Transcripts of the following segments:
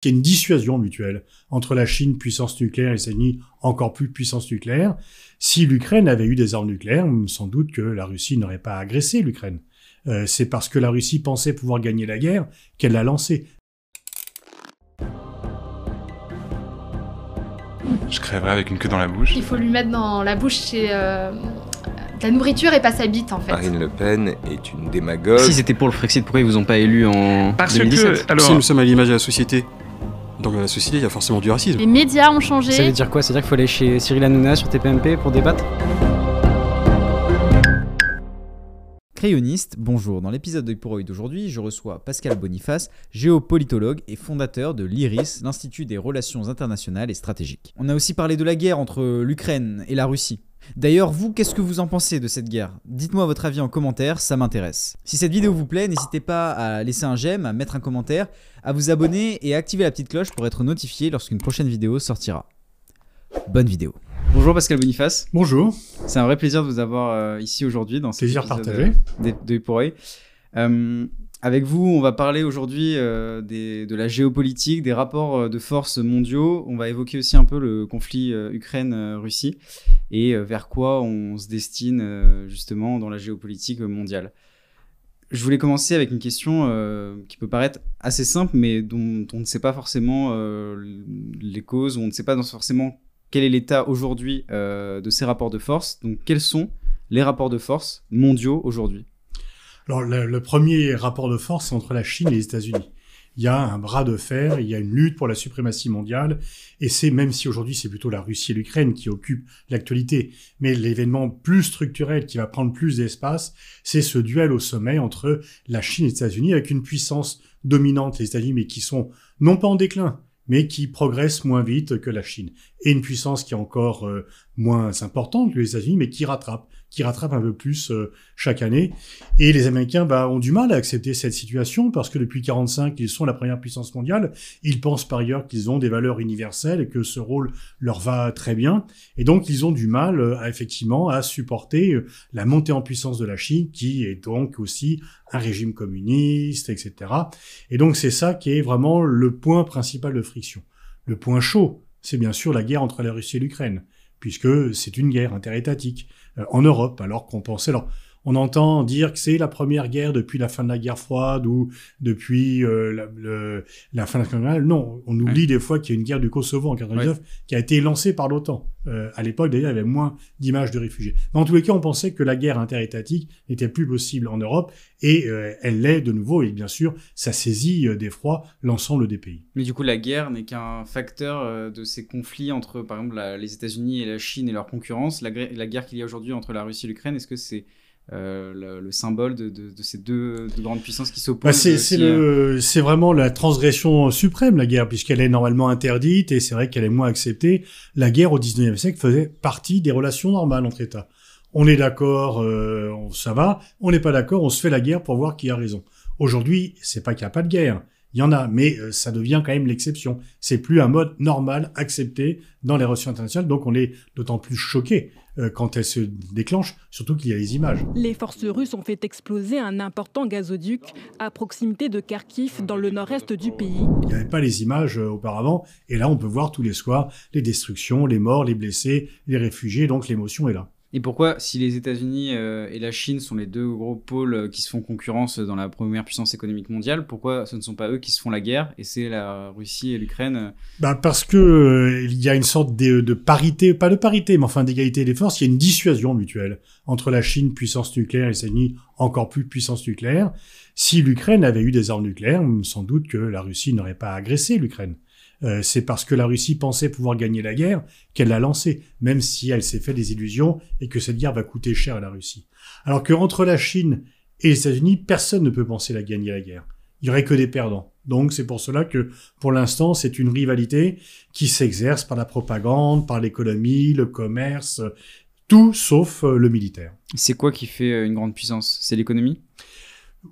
qu'il y a une dissuasion mutuelle entre la Chine, puissance nucléaire, et les États-Unis, encore plus puissance nucléaire. Si l'Ukraine avait eu des armes nucléaires, sans doute que la Russie n'aurait pas agressé l'Ukraine. Euh, c'est parce que la Russie pensait pouvoir gagner la guerre qu'elle l'a lancée. Je crèverais avec une queue dans la bouche. Il faut lui mettre dans la bouche c'est, euh, de la nourriture et pas sa bite en fait. Marine Le Pen est une démagogue. Si c'était pour le Frexit, pourquoi ils vous ont pas élu en Parce 2017 que, alors, Si nous sommes à l'image de la société, dans la société, il y a forcément du racisme. Les médias ont changé. Ça veut dire quoi? Ça veut dire qu'il faut aller chez Cyril Hanouna sur TPMP pour débattre? Crayoniste, bonjour. Dans l'épisode de pour d'aujourd'hui, je reçois Pascal Boniface, géopolitologue et fondateur de l'IRIS, l'Institut des relations internationales et stratégiques. On a aussi parlé de la guerre entre l'Ukraine et la Russie. D'ailleurs, vous, qu'est-ce que vous en pensez de cette guerre? Dites-moi votre avis en commentaire, ça m'intéresse. Si cette vidéo vous plaît, n'hésitez pas à laisser un j'aime, à mettre un commentaire, à vous abonner et à activer la petite cloche pour être notifié lorsqu'une prochaine vidéo sortira. Bonne vidéo. Bonjour Pascal Boniface. Bonjour, C'est un vrai plaisir de vous avoir euh, ici aujourd'hui dans cet plaisir partagé. euh, de, de pour. Euh, avec vous, on va parler aujourd'hui euh, de la géopolitique, des rapports euh, de force mondiaux. On va évoquer aussi un peu le conflit euh, Ukraine-Russie et vers quoi on se destine justement dans la géopolitique mondiale. Je voulais commencer avec une question qui peut paraître assez simple, mais dont on ne sait pas forcément les causes, on ne sait pas forcément quel est l'état aujourd'hui de ces rapports de force. Donc, quels sont les rapports de force mondiaux aujourd'hui? Alors, le, premier rapport de force, c'est entre la Chine et les États-Unis. Il y a un bras de fer, il y a une lutte pour la suprématie mondiale, et c'est, même si aujourd'hui c'est plutôt la Russie et l'Ukraine qui occupent l'actualité, mais l'événement plus structurel qui va prendre plus d'espace, c'est ce duel au sommet entre la Chine et les États-Unis, avec une puissance dominante, les États-Unis, mais qui sont non pas en déclin, mais qui progressent moins vite que la Chine. Et une puissance qui est encore euh, moins importante que les États-Unis, mais qui rattrape, qui rattrape un peu plus euh, chaque année. Et les Américains bah, ont du mal à accepter cette situation parce que depuis 45, ils sont la première puissance mondiale. Ils pensent par ailleurs qu'ils ont des valeurs universelles et que ce rôle leur va très bien. Et donc, ils ont du mal, euh, à, effectivement, à supporter euh, la montée en puissance de la Chine, qui est donc aussi un régime communiste, etc. Et donc, c'est ça qui est vraiment le point principal de friction. Le point chaud, c'est bien sûr la guerre entre la Russie et l'Ukraine, puisque c'est une guerre interétatique euh, en Europe, alors qu'on pensait... Alors, on entend dire que c'est la première guerre depuis la fin de la guerre froide ou depuis euh, la, le- la fin de la Guerre mondiale. Non, on oublie des fois qu'il y a une guerre du Kosovo en 99 qui a été lancée par l'OTAN. Euh, à l'époque, d'ailleurs, il y avait moins d'images de réfugiés. Mais en tous les cas, on pensait que la guerre interétatique n'était plus possible en Europe et euh, elle l'est de nouveau. Et bien sûr, ça saisit d'effroi l'ensemble des pays. Mais du coup, la guerre n'est qu'un facteur de ces conflits entre, par exemple, la- les États-Unis et la Chine et leur concurrence. La guerre qu'il y a aujourd'hui entre la Russie et l'Ukraine, est-ce que c'est euh, le, le symbole de, de- de ces deux, deux grandes puissances qui s'opposent Bah, c'est euh, vraiment la transgression suprême la guerre puisqu'elle est normalement interdite et c'est vrai qu'elle est moins acceptée. La guerre au 19e siècle faisait partie des relations normales entre États. On est d'accord, euh, ça va. On n'est pas d'accord, on se fait la guerre pour voir qui a raison. Aujourd'hui, c'est pas qu'il n'y a pas de guerre. Il y en a, mais euh, ça devient quand même l'exception. C'est plus un mode normal accepté dans les relations internationales, donc on est d'autant plus choqué euh, quand elle se déclenche, surtout qu'il y a les images. Les forces russes ont fait exploser un important gazoduc à proximité de Kharkiv, dans le nord-est du pays. Il n'y avait pas les images euh, auparavant, et là on peut voir tous les soirs les destructions, les morts, les blessés, les réfugiés, donc l'émotion est là. Et pourquoi, si les États-Unis euh, et la Chine sont les deux gros pôles euh, qui se font concurrence dans la première puissance économique mondiale, pourquoi ce ne sont pas eux qui se font la guerre et c'est la Russie et l'Ukraine Bah parce que il y a une sorte de, de parité, pas de parité, mais enfin d'égalité des forces, il y a une dissuasion mutuelle entre la Chine, puissance nucléaire, et les États-Unis, encore plus puissance nucléaire. Si l'Ukraine avait eu des armes nucléaires, sans doute que la Russie n'aurait pas agressé l'Ukraine. Euh, c'est parce que la Russie pensait pouvoir gagner la guerre qu'elle l'a lancée, même si elle s'est fait des illusions et que cette guerre va coûter cher à la Russie. Alors que entre la Chine et les États-Unis, personne ne peut penser la gagner la guerre. Il y aurait que des perdants. Donc c'est pour cela que pour l'instant c'est une rivalité qui s'exerce par la propagande, par l'économie, le commerce, tout sauf euh, le militaire. C'est quoi qui fait euh, une grande puissance? C'est l'économie?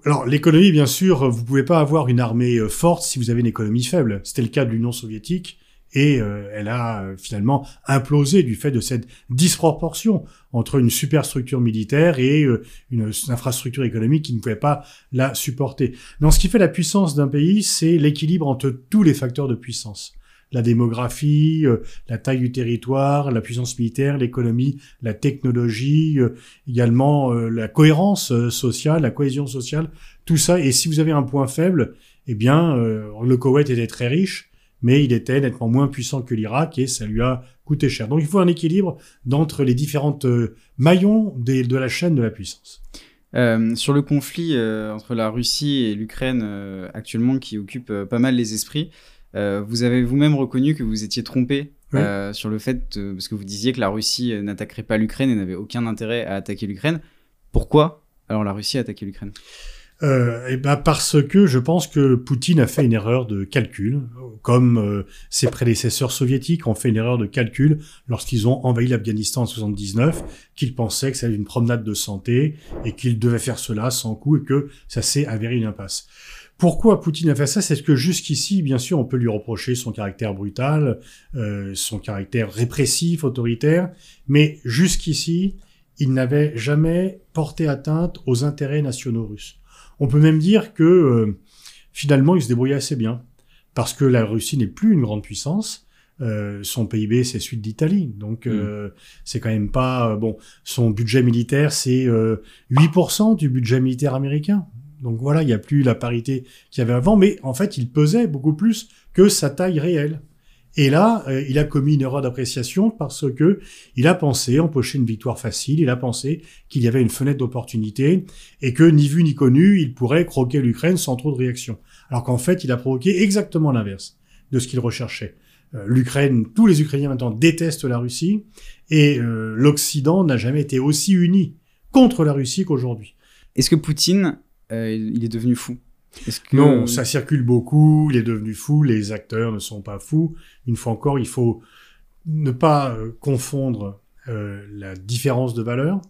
Alors l'économie, bien sûr, vous pouvez pas avoir une armée euh, forte si vous avez une économie faible. C'était le cas de l'Union soviétique et euh, elle a euh, finalement implosé du fait de cette disproportion entre une superstructure militaire et une, une infrastructure économique qui ne pouvait pas la supporter. Donc ce qui fait la puissance d'un pays, c'est l'équilibre entre tous les facteurs de puissance la démographie, euh, la taille du territoire, la puissance militaire, l'économie, la technologie, euh, également euh, la cohérence sociale, la cohésion sociale, tout ça. Et si vous avez un point faible, eh bien, le Koweït était très riche, mais il était nettement moins puissant que l'Irak et ça lui a coûté cher. Donc il faut un équilibre d'entre les différentes maillons de la chaîne de la puissance. sur le conflit entre la Russie et l'Ukraine actuellement qui occupe pas mal les esprits, euh, vous avez vous-même reconnu que vous étiez trompé euh, sur le fait, parce que vous disiez que la Russie euh, n'attaquerait pas l'Ukraine et n'avait aucun intérêt à attaquer l'Ukraine. Pourquoi alors la Russie a attaqué l'Ukraine? Euh, eh ben parce que je pense que Poutine a fait une erreur de calcul, comme ses prédécesseurs soviétiques ont fait une erreur de calcul lorsqu'ils ont envahi l'Afghanistan en 79, qu'ils pensaient que c'était une promenade de santé et qu'ils devaient faire cela sans coup et que ça s'est avéré une impasse. Pourquoi Poutine a fait ça? C'est que jusqu'ici, bien sûr, on peut lui reprocher son caractère brutal, euh, son caractère répressif, autoritaire, mais jusqu'ici, il n'avait jamais porté atteinte aux intérêts nationaux russes. On peut même dire que euh, finalement, il se débrouillait assez bien, parce que la Russie n'est plus une grande puissance. Euh, son PIB, c'est celui d'Italie, donc euh, mm. c'est quand même pas bon. Son budget militaire, c'est 8% du budget militaire américain. Donc voilà, il n'y a plus la parité qu'il y avait avant, mais en fait, il pesait beaucoup plus que sa taille réelle. Et là, euh, il a commis une erreur d'appréciation parce que il a pensé empocher une victoire facile, il a pensé qu'il y avait une fenêtre d'opportunité et que ni vu ni connu, il pourrait croquer l'Ukraine sans trop de réaction. Alors qu'en fait, il a provoqué exactement l'inverse de ce qu'il recherchait. Euh, L'Ukraine, tous les Ukrainiens maintenant détestent la Russie et euh, l'Occident n'a jamais été aussi uni contre la Russie qu'aujourd'hui. Est-ce que Poutine euh, il est devenu fou. Non, ça circule beaucoup, il est devenu fou, les acteurs ne sont pas fous. Une fois encore, il faut ne pas euh, confondre euh, la différence de valeur,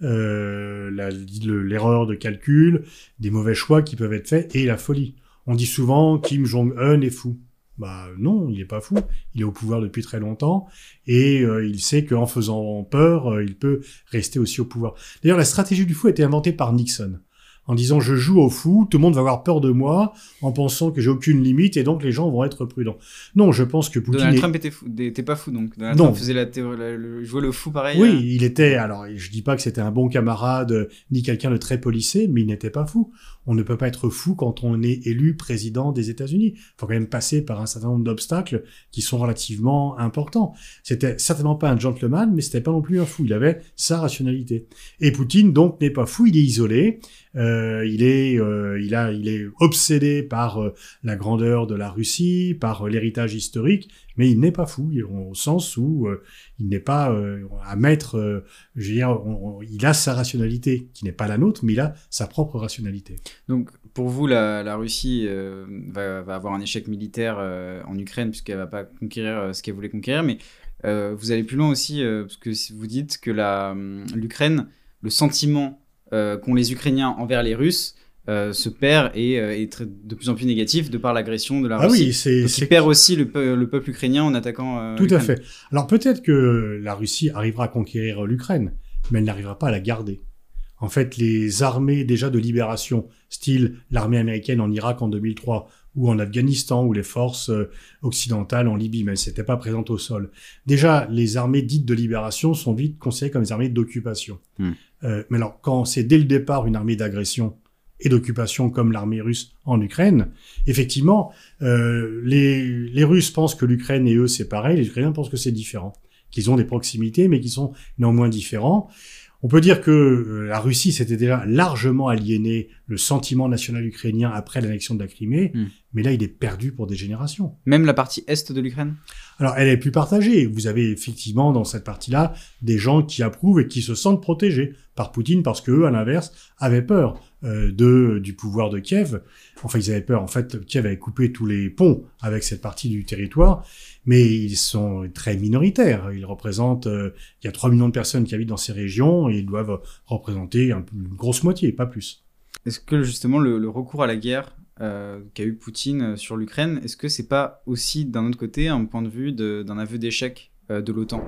l'erreur de calcul, des mauvais choix qui peuvent être faits et la folie. On dit souvent Kim Jong-un est fou. Bah non, il n'est pas fou. Il est au pouvoir depuis très longtemps et il sait qu'en faisant peur, il peut rester aussi au pouvoir. D'ailleurs, la stratégie du fou a été inventée par Nixon en disant je joue au fou, tout le monde va avoir peur de moi en pensant que j'ai aucune limite et donc les gens vont être prudents. Non, je pense que Poutine. Donald Trump était, pas fou donc. Donald Trump faisait la, le, jouait le fou pareil. Oui, euh. il était. Alors, je dis pas que c'était un bon camarade ni quelqu'un de très policé, mais il n'était pas fou. On ne peut pas être fou quand on est élu président des États-Unis. Il faut quand même passer par un certain nombre d'obstacles qui sont relativement importants. C'était certainement pas un gentleman, mais c'était pas non plus un fou. Il avait sa rationalité. Et Poutine donc n'est pas fou, il est isolé. Euh, il est, euh, il a, il est obsédé par euh, la grandeur de la Russie, par l'héritage historique, mais il n'est pas fou, au sens où il n'est pas à mettre, je veux dire, il a sa rationalité qui n'est pas la nôtre, mais il a sa propre rationalité. Donc, pour vous, la, Russie va, avoir un échec militaire en Ukraine puisqu'elle va pas conquérir ce qu'elle voulait conquérir, mais vous allez plus loin aussi parce que vous dites que l'Ukraine, le sentiment qu'ont les Ukrainiens envers les Russes euh, se perd et euh, est de plus en plus négatif de par l'agression de la ah Russie. Oui, c'est, Donc il perd aussi le, peuple ukrainien en attaquant. Tout à fait. Alors peut-être que la Russie arrivera à conquérir l'Ukraine, mais elle n'arrivera pas à la garder. En fait, les armées déjà de libération, style l'armée américaine en Irak en 2003 ou en Afghanistan ou les forces occidentales en Libye, mais elles n'étaient pas présentes au sol. Déjà, les armées dites de libération sont vite considérées comme des armées d'occupation. Hmm. Euh, mais alors, quand c'est dès le départ une armée d'agression et d'occupation comme l'armée russe en Ukraine, effectivement, euh, les, les Russes pensent que l'Ukraine et eux c'est pareil, les Ukrainiens pensent que c'est différent, qu'ils ont des proximités mais qui sont néanmoins différents. On peut dire que euh, la Russie s'était déjà largement aliéné le sentiment national ukrainien après l'annexion de la Crimée, hmm. Mais là il est perdu pour des générations. Même la partie est de l'Ukraine? Alors elle est plus partagée. Vous avez effectivement dans cette partie-là des gens qui approuvent et qui se sentent protégés par Poutine parce qu'eux, à l'inverse, avaient peur euh, de du pouvoir de Kiev. Enfin, ils avaient peur. En fait, Kiev avait coupé tous les ponts avec cette partie du territoire, mais ils sont très minoritaires. Ils représentent, euh, il y a 3 millions de personnes qui habitent dans ces régions et ils doivent représenter une grosse moitié, pas plus. Est-ce que justement le, recours à la guerre euh, qu'a eu Poutine sur l'Ukraine, est-ce que c'est pas aussi d'un autre côté un point de vue d'un aveu d'échec euh, de l'OTAN?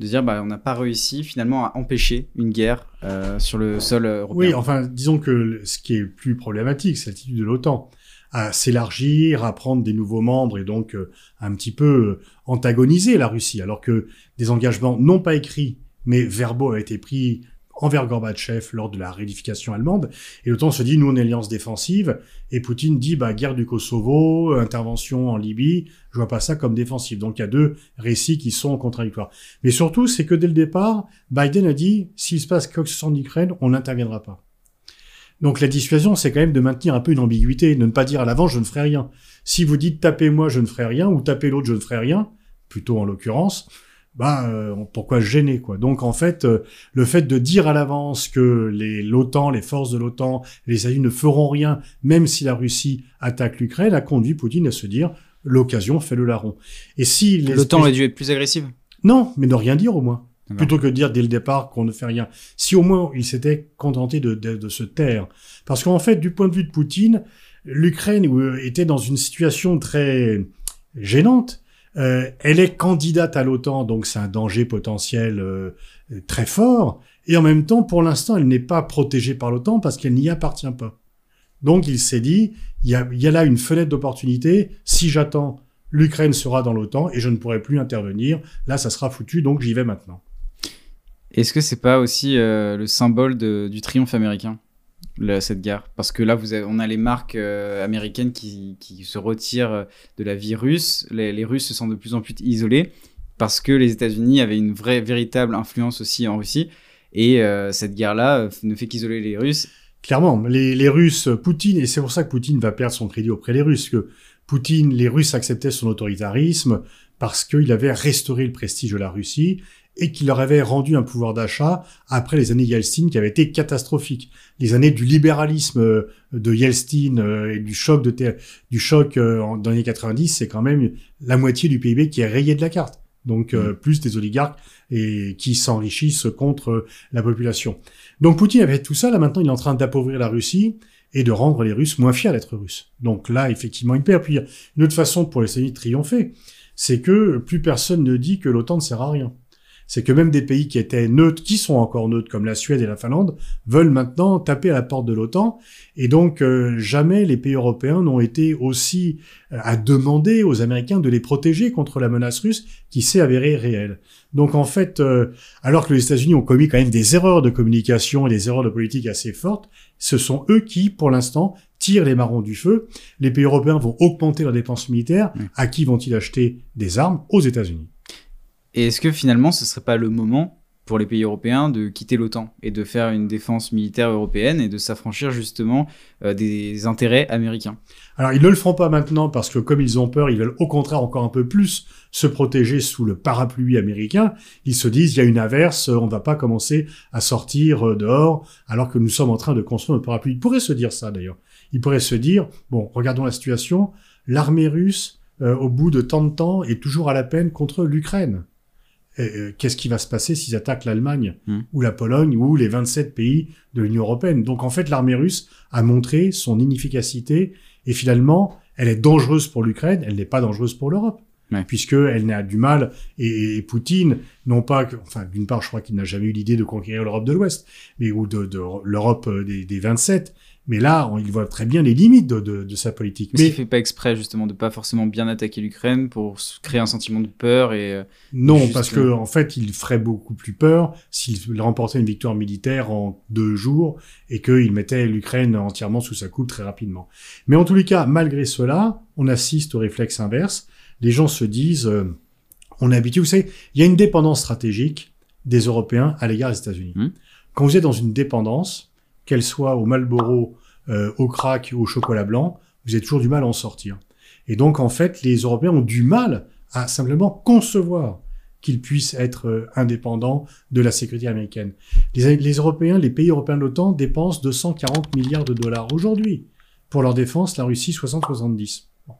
De dire bah on n'a pas réussi finalement à empêcher une guerre euh, sur le sol européen. Oui, enfin, disons que ce qui est plus problématique, c'est l'attitude de l'OTAN. À s'élargir, à prendre des nouveaux membres et donc euh, un petit peu euh, antagoniser la Russie, alors que des engagements non pas écrits mais verbaux avaient été pris envers Gorbatchev lors de la réunification allemande. Et l'OTAN se dit, nous, on est alliance défensive. Et Poutine dit, bah, guerre du Kosovo, intervention en Libye. Je vois pas ça comme défensive. Donc, il y a deux récits qui sont contradictoires. Mais surtout, c'est que dès le départ, Biden a dit, s'il se passe quoi que ce soit en Ukraine, on n'interviendra pas. Donc, la dissuasion, c'est quand même de maintenir un peu une ambiguïté, de ne pas dire à l'avant, je ne ferai rien. Si vous dites tapez-moi, je ne ferai rien, ou tapez l'autre, je ne ferai rien, plutôt en l'occurrence, bah euh, pourquoi gêner quoi Donc en fait, euh, le fait de dire à l'avance que les l'OTAN, les forces de l'OTAN, les États-Unis ne feront rien, même si la Russie attaque l'Ukraine, a conduit Poutine à se dire l'occasion fait le larron. Et si les L'OTAN aurait dû être plus agressive. non, mais ne rien dire au moins. D'accord. Plutôt que de dire dès le départ qu'on ne fait rien. Si au moins il s'était contenté de, de, de se taire. Parce qu'en fait, du point de vue de Poutine, l'Ukraine euh, était dans une situation très gênante. Euh, elle est candidate à l'OTAN, donc c'est un danger potentiel euh, très fort. Et en même temps, pour l'instant, elle n'est pas protégée par l'OTAN parce qu'elle n'y appartient pas. Donc il s'est dit, il y a, y a là une fenêtre d'opportunité. Si j'attends, l'Ukraine sera dans l'OTAN et je ne pourrai plus intervenir. Là, ça sera foutu, donc j'y vais maintenant. Est-ce que c'est pas aussi euh, le symbole de- du triomphe américain, cette guerre Parce que là, vous avez- on a les marques euh, américaines qui, se retirent euh, de la vie russe. Les, Russes se sentent de plus en plus isolés parce que les États-Unis avaient une vraie, véritable influence aussi en Russie. Et euh, cette guerre-là ne fait qu'isoler les Russes. Clairement, les, les Russes, Poutine, et c'est pour ça que Poutine va perdre son crédit auprès des Russes, que Poutine, les Russes acceptaient son autoritarisme parce qu'il avait restauré le prestige de la Russie et qu'il leur avait rendu un pouvoir d'achat après les années Yeltsin qui avaient été catastrophiques. Les années du libéralisme euh, de Yeltsin euh, et du choc de du choc euh, en- dans les années 90, c'est quand même la moitié du PIB qui est rayé de la carte. Donc euh, plus des oligarques et qui s'enrichissent contre euh, la population. Donc Poutine avait tout ça, là maintenant il est en train d'appauvrir la Russie et de rendre les Russes moins fiers d'être Russes. Donc là, effectivement, il perd. Puis une autre façon pour les États-Unis de triompher, c'est que plus personne ne dit que l'OTAN ne sert à rien. C'est que même des pays qui étaient neutres, qui sont encore neutres, comme la Suède et la Finlande, veulent maintenant taper à la porte de l'OTAN. Et donc, euh, jamais les pays européens n'ont été aussi euh, à demander aux Américains de les protéger contre la menace russe qui s'est avérée réelle. Donc, en fait, euh, alors que les États-Unis ont commis quand même des erreurs de communication et des erreurs de politique assez fortes, ce sont eux qui, pour l'instant, tirent les marrons du feu. Les pays européens vont augmenter leurs dépenses militaires. Oui. À qui vont-ils acheter des armes? Aux États-Unis. Et est-ce que finalement, ce serait pas le moment pour les pays européens de quitter l'OTAN et de faire une défense militaire européenne et de s'affranchir justement euh, des intérêts américains? Alors, ils ne le feront pas maintenant parce que comme ils ont peur, ils veulent au contraire encore un peu plus se protéger sous le parapluie américain. Ils se disent, il y a une averse, on ne va pas commencer à sortir euh, dehors alors que nous sommes en train de construire notre parapluie. Ils pourraient se dire ça d'ailleurs. Ils pourraient se dire, bon, regardons la situation, l'armée russe, euh, au bout de tant de temps, est toujours à la peine contre l'Ukraine. Et, euh, Qu'est-ce qui va se passer s'ils attaquent l'Allemagne Hmm. ou la Pologne ou les 27 pays de l'Union européenne? Donc en fait, l'armée russe a montré son inefficacité et finalement, elle est dangereuse pour l'Ukraine, elle n'est pas dangereuse pour l'Europe. Ouais. Puisque elle n'a du mal, et, et Poutine, non pas que, enfin, d'une part, je crois qu'il n'a jamais eu l'idée de conquérir l'Europe de l'Ouest, mais ou de, de l'Europe euh, des, des 27. Mais là, on- il voit très bien les limites de, de, de sa politique. Mais Mais il fait pas exprès justement de pas forcément bien attaquer l'Ukraine pour créer un sentiment de peur et euh, non, Juste- parce que en fait, il ferait beaucoup plus peur s'il remportait une victoire militaire en deux jours et qu'il mettait l'Ukraine entièrement sous sa coupe très rapidement. Mais en tous les cas, malgré cela, on assiste au réflexe inverse. Les gens se disent, euh, on est habitué, vous savez, il y a une dépendance stratégique des Européens à l'égard des États-Unis. Hmm. Quand vous êtes dans une dépendance, qu'elle soit au Marlboro, euh, au crack ou au chocolat blanc, vous avez toujours du mal à en sortir. Et donc, en fait, les Européens ont du mal à simplement concevoir qu'ils puissent être euh, indépendants de la sécurité américaine. Les, Européens, les pays européens de l'OTAN dépensent 240 milliards de dollars aujourd'hui. Pour leur défense, la Russie, 60-70. Bon.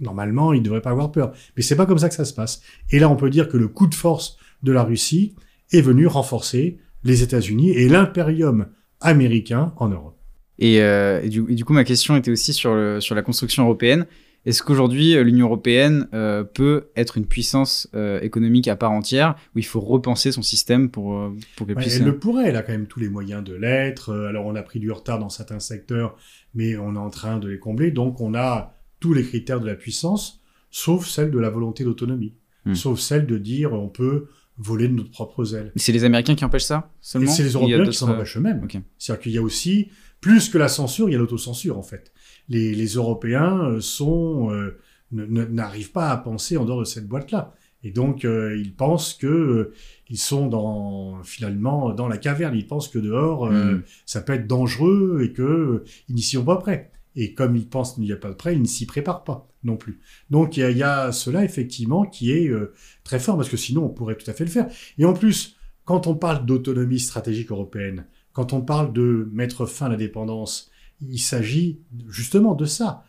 Normalement, ils ne devraient pas avoir peur. Mais c'est pas comme ça que ça se passe. Et là, on peut dire que le coup de force de la Russie est venu renforcer les États-Unis et l'impérium américain en Europe. Et, euh, et, du, et, du, coup, ma question était aussi sur, le, sur la construction européenne. Est-ce qu'aujourd'hui, euh, l'Union européenne euh, peut être une puissance euh, économique à part entière, où il faut repenser son système pour, pour qu'elle Ouais, puisse... elle le pourrait, elle a quand même tous les moyens de l'être. Alors on a pris du retard dans certains secteurs, mais on est en train de les combler. Donc on a tous les critères de la puissance, sauf celle de la volonté d'autonomie, Hmm. sauf celle de dire on peut voler de notre propre ailes. C'est les Américains qui empêchent ça seulement c'est les Européens qui s'en empêchent eux-mêmes. C'est-à-dire qu'il y a aussi, plus que la censure, il y a l'autocensure en fait. Les, les Européens euh, sont euh, n'arrivent pas à penser en dehors de cette boîte-là. Et donc euh, ils pensent que euh, ils sont dans finalement dans la caverne. Ils pensent que dehors euh, Mm. ça peut être dangereux et que euh, ils n'y sont pas prêts. Et comme ils pensent qu'il n'y a pas de prêt, ils ne s'y préparent pas non plus. Donc il y a, il y a cela effectivement qui est euh, très fort parce que sinon on pourrait tout à fait le faire. Et en plus, quand on parle d'autonomie stratégique européenne, quand on parle de mettre fin à la dépendance, il s'agit justement de ça.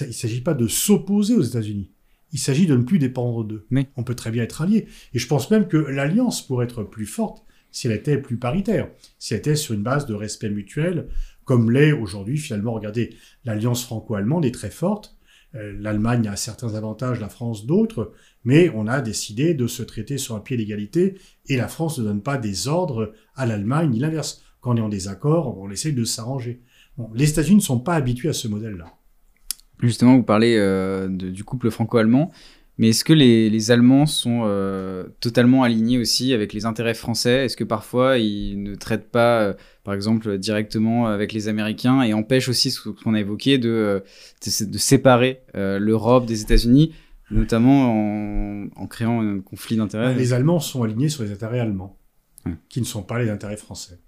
Il ne s'agit pas de s'opposer aux États-Unis. Il s'agit de ne plus dépendre d'eux. Mais- On peut très bien être alliés. Et je pense même que l'alliance pourrait être plus forte si elle était plus paritaire, si elle était sur une base de respect mutuel, comme l'est aujourd'hui finalement. Regardez, l'alliance franco-allemande est très forte. Euh, L'Allemagne a certains avantages, la France d'autres, mais on a décidé de se traiter sur un pied d'égalité et la France ne donne pas des ordres à l'Allemagne ni l'inverse. Quand on est en désaccord, on essaye de s'arranger. Les États-Unis ne sont pas habitués à ce modèle-là. Justement, vous parlez euh, du couple franco-allemand, mais est-ce que les, les Allemands sont euh, totalement alignés aussi avec les intérêts français? Est-ce que parfois ils ne traitent pas, euh, par exemple, directement avec les Américains et empêchent aussi ce qu'on a évoqué de, euh, de, de séparer euh, l'Europe des États-Unis, notamment en, en créant un conflit d'intérêts? Les Allemands sont alignés sur les intérêts allemands, Ouais. qui ne sont pas les intérêts français.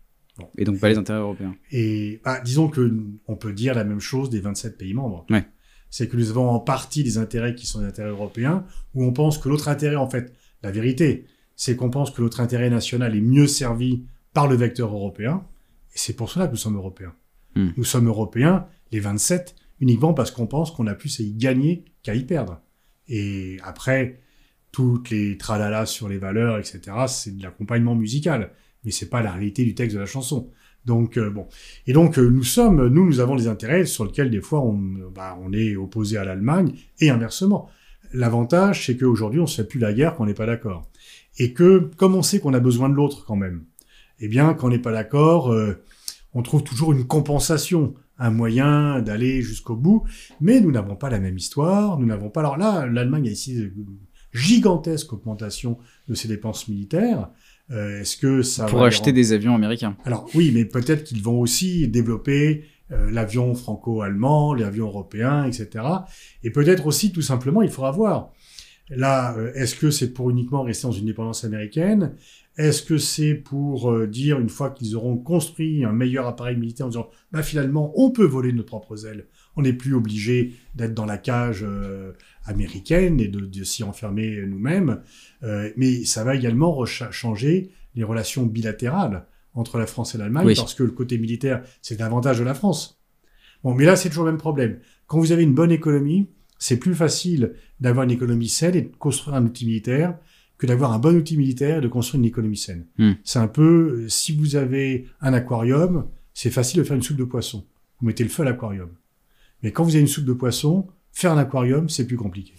et donc pas les intérêts européens Et bah, disons que on peut dire la même chose des 27 pays membres. Ouais. C'est que nous avons en partie des intérêts qui sont des intérêts européens, où on pense que l'autre intérêt, en fait, la vérité, c'est qu'on pense que l'autre intérêt national est mieux servi par le vecteur européen, et c'est pour cela que nous sommes européens. Hmm. Nous sommes européens, les 27, uniquement parce qu'on pense qu'on a plus à y gagner qu'à y perdre. Et après, toutes les tralalas sur les valeurs, etc., c'est de l'accompagnement musical, mais c'est pas la réalité du texte de la chanson. Donc euh, bon, et donc euh, nous sommes, nous, nous avons des intérêts sur lesquels des fois on, bah, on est opposé à l'Allemagne et inversement. L'avantage, c'est qu'aujourd'hui on se fait plus la guerre quand on n'est pas d'accord, et que comme on sait qu'on a besoin de l'autre quand même, eh bien quand on n'est pas d'accord, euh, on trouve toujours une compensation, un moyen d'aller jusqu'au bout, mais nous n'avons pas la même histoire, nous n'avons pas. Alors là, l'Allemagne a ici une gigantesque augmentation de ses dépenses militaires. Euh, Est-ce que ça pour va acheter des avions américains alors oui, mais peut-être qu'ils vont aussi développer euh, l'avion franco-allemand, l'avion européen, etc. Et peut-être aussi, tout simplement, il faudra voir. Là, euh, est-ce que c'est pour uniquement rester dans une dépendance américaine? Est-ce que c'est pour euh, dire, une fois qu'ils auront construit un meilleur appareil militaire, en disant, bah, finalement, on peut voler de nos propres ailes. On n'est plus obligé d'être dans la cage euh, américaine et de, de s'y enfermer nous-mêmes. Euh, mais ça va également changer les relations bilatérales entre la France et l'Allemagne, Oui. parce que le côté militaire, c'est l'avantage de la France. Bon, mais là, c'est toujours le même problème. Quand vous avez une bonne économie, c'est plus facile d'avoir une économie saine et de construire un outil militaire que d'avoir un bon outil militaire et de construire une économie saine. Hmm. C'est un peu, euh, si vous avez un aquarium, c'est facile de faire une soupe de poisson. Vous mettez le feu à l'aquarium. Mais quand vous avez une soupe de poisson, faire un aquarium, c'est plus compliqué.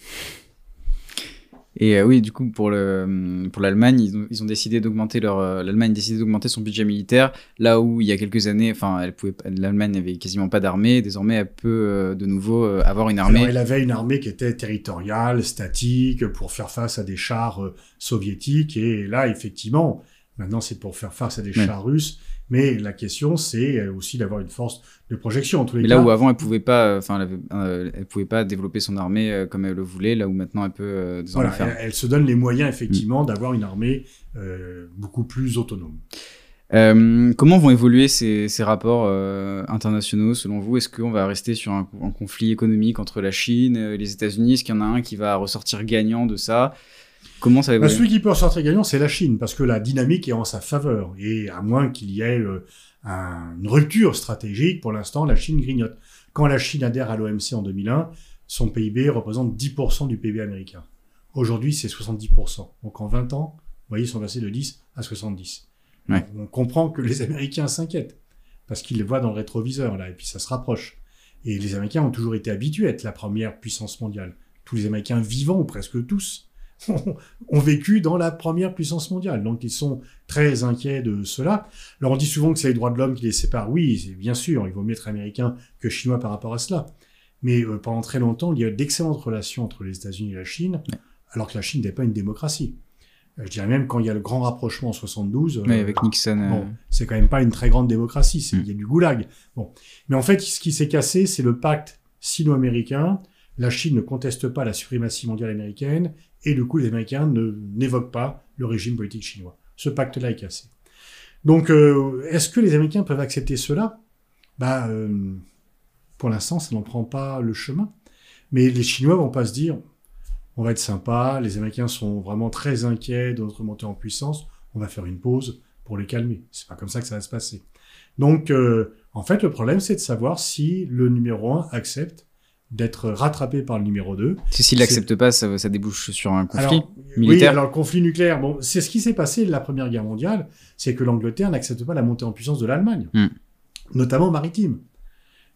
Et euh, oui, du coup, pour le pour l'Allemagne, ils ont, ils ont décidé d'augmenter leur euh, l'Allemagne a décidé d'augmenter son budget militaire là où il y a quelques années, enfin, elle pouvait pas- l'Allemagne n'avait quasiment pas d'armée. Désormais, elle peut euh, de nouveau avoir une armée. Alors, elle avait une armée qui était territoriale, statique, pour faire face à des chars soviétiques. Et là, effectivement, maintenant, c'est pour faire face à des Ouais. chars russes. Mais la question, c'est euh, aussi d'avoir une force de projection. En tous les Mais cas, là où avant elle pouvait pas, euh, enfin, elle, euh, elle pouvait pas développer son armée euh, comme elle le voulait, là où maintenant elle peut euh, voilà, faire. elle, elle se donne les moyens, Mm. effectivement, d'avoir une armée beaucoup plus autonome. Comment vont évoluer ces, ces rapports internationaux selon vous? Est-ce qu'on va rester sur un, un conflit économique entre la Chine et les États-Unis? Est-ce qu'il y en a un qui va ressortir gagnant de ça? Comment ça va Bah, évoluer celui qui peut ressortir gagnant, c'est la Chine, parce que la dynamique est en sa faveur. Et à moins qu'il y ait euh, un- une rupture stratégique, pour l'instant, la Chine grignote. Quand la Chine adhère à l'OMC en 2001, son PIB représente 10% du PIB américain. Aujourd'hui, c'est 70%. Donc en 20 ans, vous voyez, ils sont passés de 10 à 70. Ouais. On comprend que les Américains s'inquiètent. parce qu'ils les voient dans le rétroviseur, là, et puis ça se rapproche. Et les Américains ont toujours été habitués à être la première puissance mondiale. Tous les Américains vivants, ou presque tous, ont vécu dans la première puissance mondiale. Donc ils sont très inquiets de cela. Alors on dit souvent que c'est les droits de l'homme qui les séparent. Oui, c'est bien sûr, il vaut mieux être américain que chinois par rapport à cela. Mais euh, pendant très longtemps, il y a eu d'excellentes relations entre les États-Unis et la Chine, alors que la Chine n'est pas une démocratie. Euh, Je dirais même quand il y a le grand rapprochement en 72, euh, Ouais, avec Nixon. euh, Bon, c'est quand même pas une très grande démocratie, c'est- Mm. il y a du goulag. Bon. Mais en fait, ce qui s'est cassé, c'est le pacte sino-américain. La Chine ne conteste pas la suprématie mondiale américaine, et du coup, les Américains n'évoquent pas le régime politique chinois. Ce pacte-là est cassé. Donc, euh, est-ce que les Américains peuvent accepter cela? Bah, euh, pour l'instant, ça n'en prend pas le chemin. Mais les Chinois vont pas se dire, on va être sympa, les Américains sont vraiment très inquiets de notre montée en puissance, on va faire une pause pour les calmer. C'est pas comme ça que ça va se passer. Donc, euh, en fait, le problème, c'est de savoir si le numéro 1 accepte d'être rattrapé par le numéro 2. Si s'il l'accepte pas, ça, ça débouche sur un conflit. Alors, Oui, militaire. alors le conflit nucléaire, bon, c'est ce qui s'est passé la Première Guerre mondiale, c'est que l'Angleterre n'accepte pas la montée en puissance de l'Allemagne, Hmm. notamment maritime.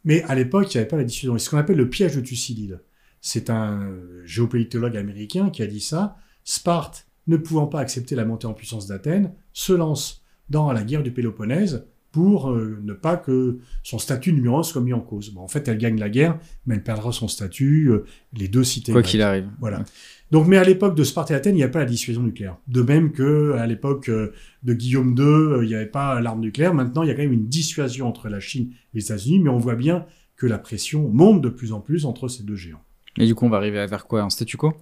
Mais à l'époque, il n'y avait pas la dissuasion. C'est ce qu'on appelle le piège de Thucydide. C'est un géopolitologue américain qui a dit ça. Sparte, ne pouvant pas accepter la montée en puissance d'Athènes, se lance dans la guerre du Péloponnèse pour euh, ne pas que son statut numéro un soit mis en cause. Bon, en fait, elle gagne la guerre, mais elle perdra son statut, euh, les deux cités Quoi qu'il arrive. Voilà. Donc, mais à l'époque de Sparte et Athènes, il n'y a pas la dissuasion nucléaire. De même que à l'époque euh, de Guillaume II, il n'y avait pas l'arme nucléaire. Maintenant, il y a quand même une dissuasion entre la Chine et les États-Unis, mais on voit bien que la pression monte de plus en plus entre ces deux géants. Et du coup, on va arriver vers quoi? Un statu quo?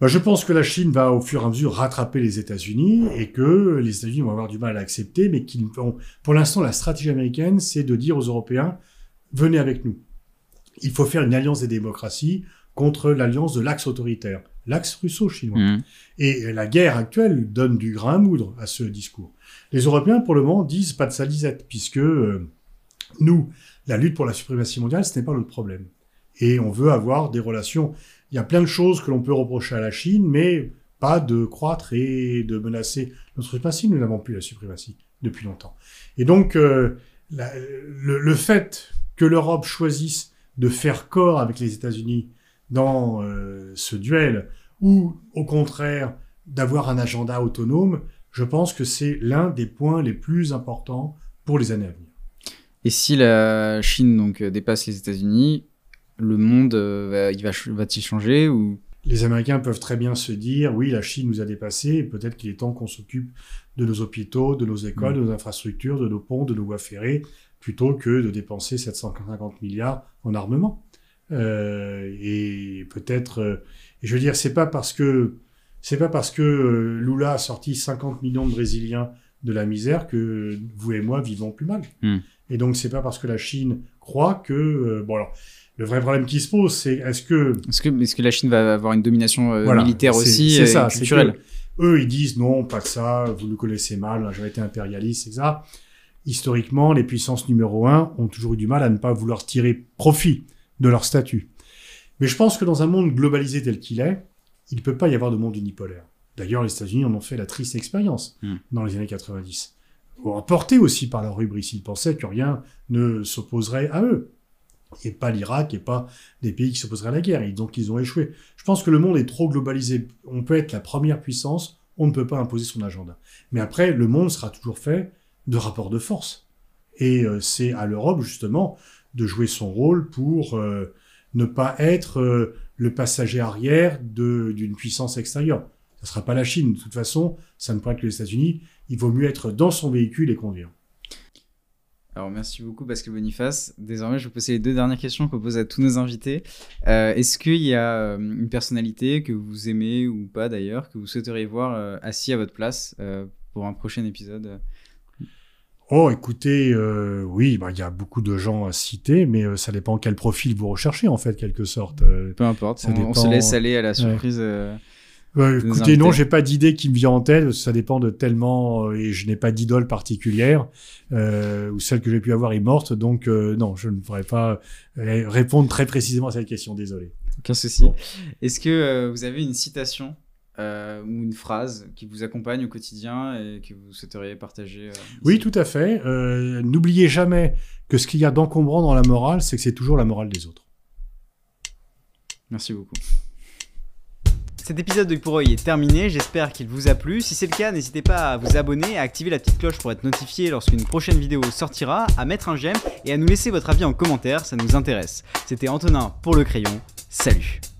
Bah, je pense que la Chine va au fur et à mesure rattraper les États-Unis et que les États-Unis vont avoir du mal à l'accepter, mais qu'ils vont. Pour l'instant, la stratégie américaine, c'est de dire aux Européens venez avec nous. Il faut faire une alliance des démocraties contre l'alliance de l'axe autoritaire, l'axe russo-chinois. Mhm. Et la guerre actuelle donne du grain à moudre à ce discours. Les Européens, pour le moment, disent pas de salisette, puisque euh, nous, la lutte pour la suprématie mondiale, ce n'est pas notre problème. Et on veut avoir des relations. Il y a plein de choses que l'on peut reprocher à la Chine, mais pas de croître et de menacer notre suprématie. Nous n'avons plus la suprématie depuis longtemps. Et donc, euh, le, fait que l'Europe choisisse de faire corps avec les États-Unis dans euh, ce duel, ou au contraire d'avoir un agenda autonome, je pense que c'est l'un des points les plus importants pour les années à venir. Et si la Chine donc dépasse les États-Unis, le monde euh, va, il va, va-t-il changer ou? Les Américains peuvent très bien se dire, oui, la Chine nous a dépassés, et peut-être qu'il est temps qu'on s'occupe de nos hôpitaux, de nos écoles, de nos infrastructures, de nos ponts, de nos voies ferrées, plutôt que de dépenser 750 milliards en armement. Euh, et peut-être, euh, et je veux dire, c'est pas parce que c'est pas parce que euh, Lula a sorti 50 millions de Brésiliens de la misère que vous et moi vivons plus mal. Hmm. Et donc c'est pas parce que la Chine croit que bon alors le vrai problème qui se pose c'est est-ce que est-ce que, est-ce que la Chine va avoir une domination euh, Voilà, militaire aussi c'est euh, ça, et c'est Eux, ils disent non, pas de ça, vous nous connaissez mal, on a jamais été impérialiste, etc. Historiquement, les puissances numéro un ont toujours eu du mal à ne pas vouloir tirer profit de leur statut. Mais je pense que dans un monde globalisé tel qu'il est, il ne peut pas y avoir de monde unipolaire. D'ailleurs, les États-Unis en ont fait la triste expérience Hmm. dans les années 90. Emportés aussi par leur rubris, ils pensaient que rien ne s'opposerait à eux. Et pas l'Irak, et pas des pays qui s'opposeraient à la guerre. Et donc, ils ont échoué. Je pense que le monde est trop globalisé. On peut être la première puissance, on ne peut pas imposer son agenda. Mais après, le monde sera toujours fait de rapports de force. Et euh, c'est à l'Europe, justement, de jouer son rôle pour euh, ne pas être euh, le passager arrière d'une puissance extérieure. Ça ne sera pas la Chine. De toute façon, ça ne pourra que les États-Unis. Il vaut mieux être dans son véhicule et conduire. Alors merci beaucoup Pascal Boniface. Désormais, je vais vous poser les deux dernières questions qu'on pose à tous nos invités. Euh, Est-ce qu'il y a euh, une personnalité que vous aimez ou pas d'ailleurs, que vous souhaiteriez voir euh, assis à votre place euh, pour un prochain épisode? Oh, écoutez, euh, oui, bah, il y a beaucoup de gens à citer, mais euh, ça dépend quel profil vous recherchez, en fait, quelque sorte. Euh, Peu importe, Ça on, on se dépend. laisse aller à la surprise. Ouais, écoutez, non, j'ai pas d'idée qui me vient en tête. Ça dépend de tellement, euh, et je n'ai pas d'idole particulière, euh, ou celle que j'ai pu avoir est morte, donc euh, non, je ne pourrais pas répondre très précisément à cette question. Désolé. Aucun souci. Est-ce que vous avez une citation euh, ou une phrase qui vous accompagne au quotidien et que vous souhaiteriez partager. euh, Oui, tout à fait. Euh, N'oubliez jamais que ce qu'il y a d'encombrant dans la morale, c'est que c'est toujours la morale des autres. Merci beaucoup. Cet épisode de pour est terminé, j'espère qu'il vous a plu. Si c'est le cas, n'hésitez pas à vous abonner, à activer la petite cloche pour être notifié lorsqu'une prochaine vidéo sortira, à mettre un j'aime et à nous laisser votre avis en commentaire, ça nous intéresse. C'était Antonin pour le crayon, salut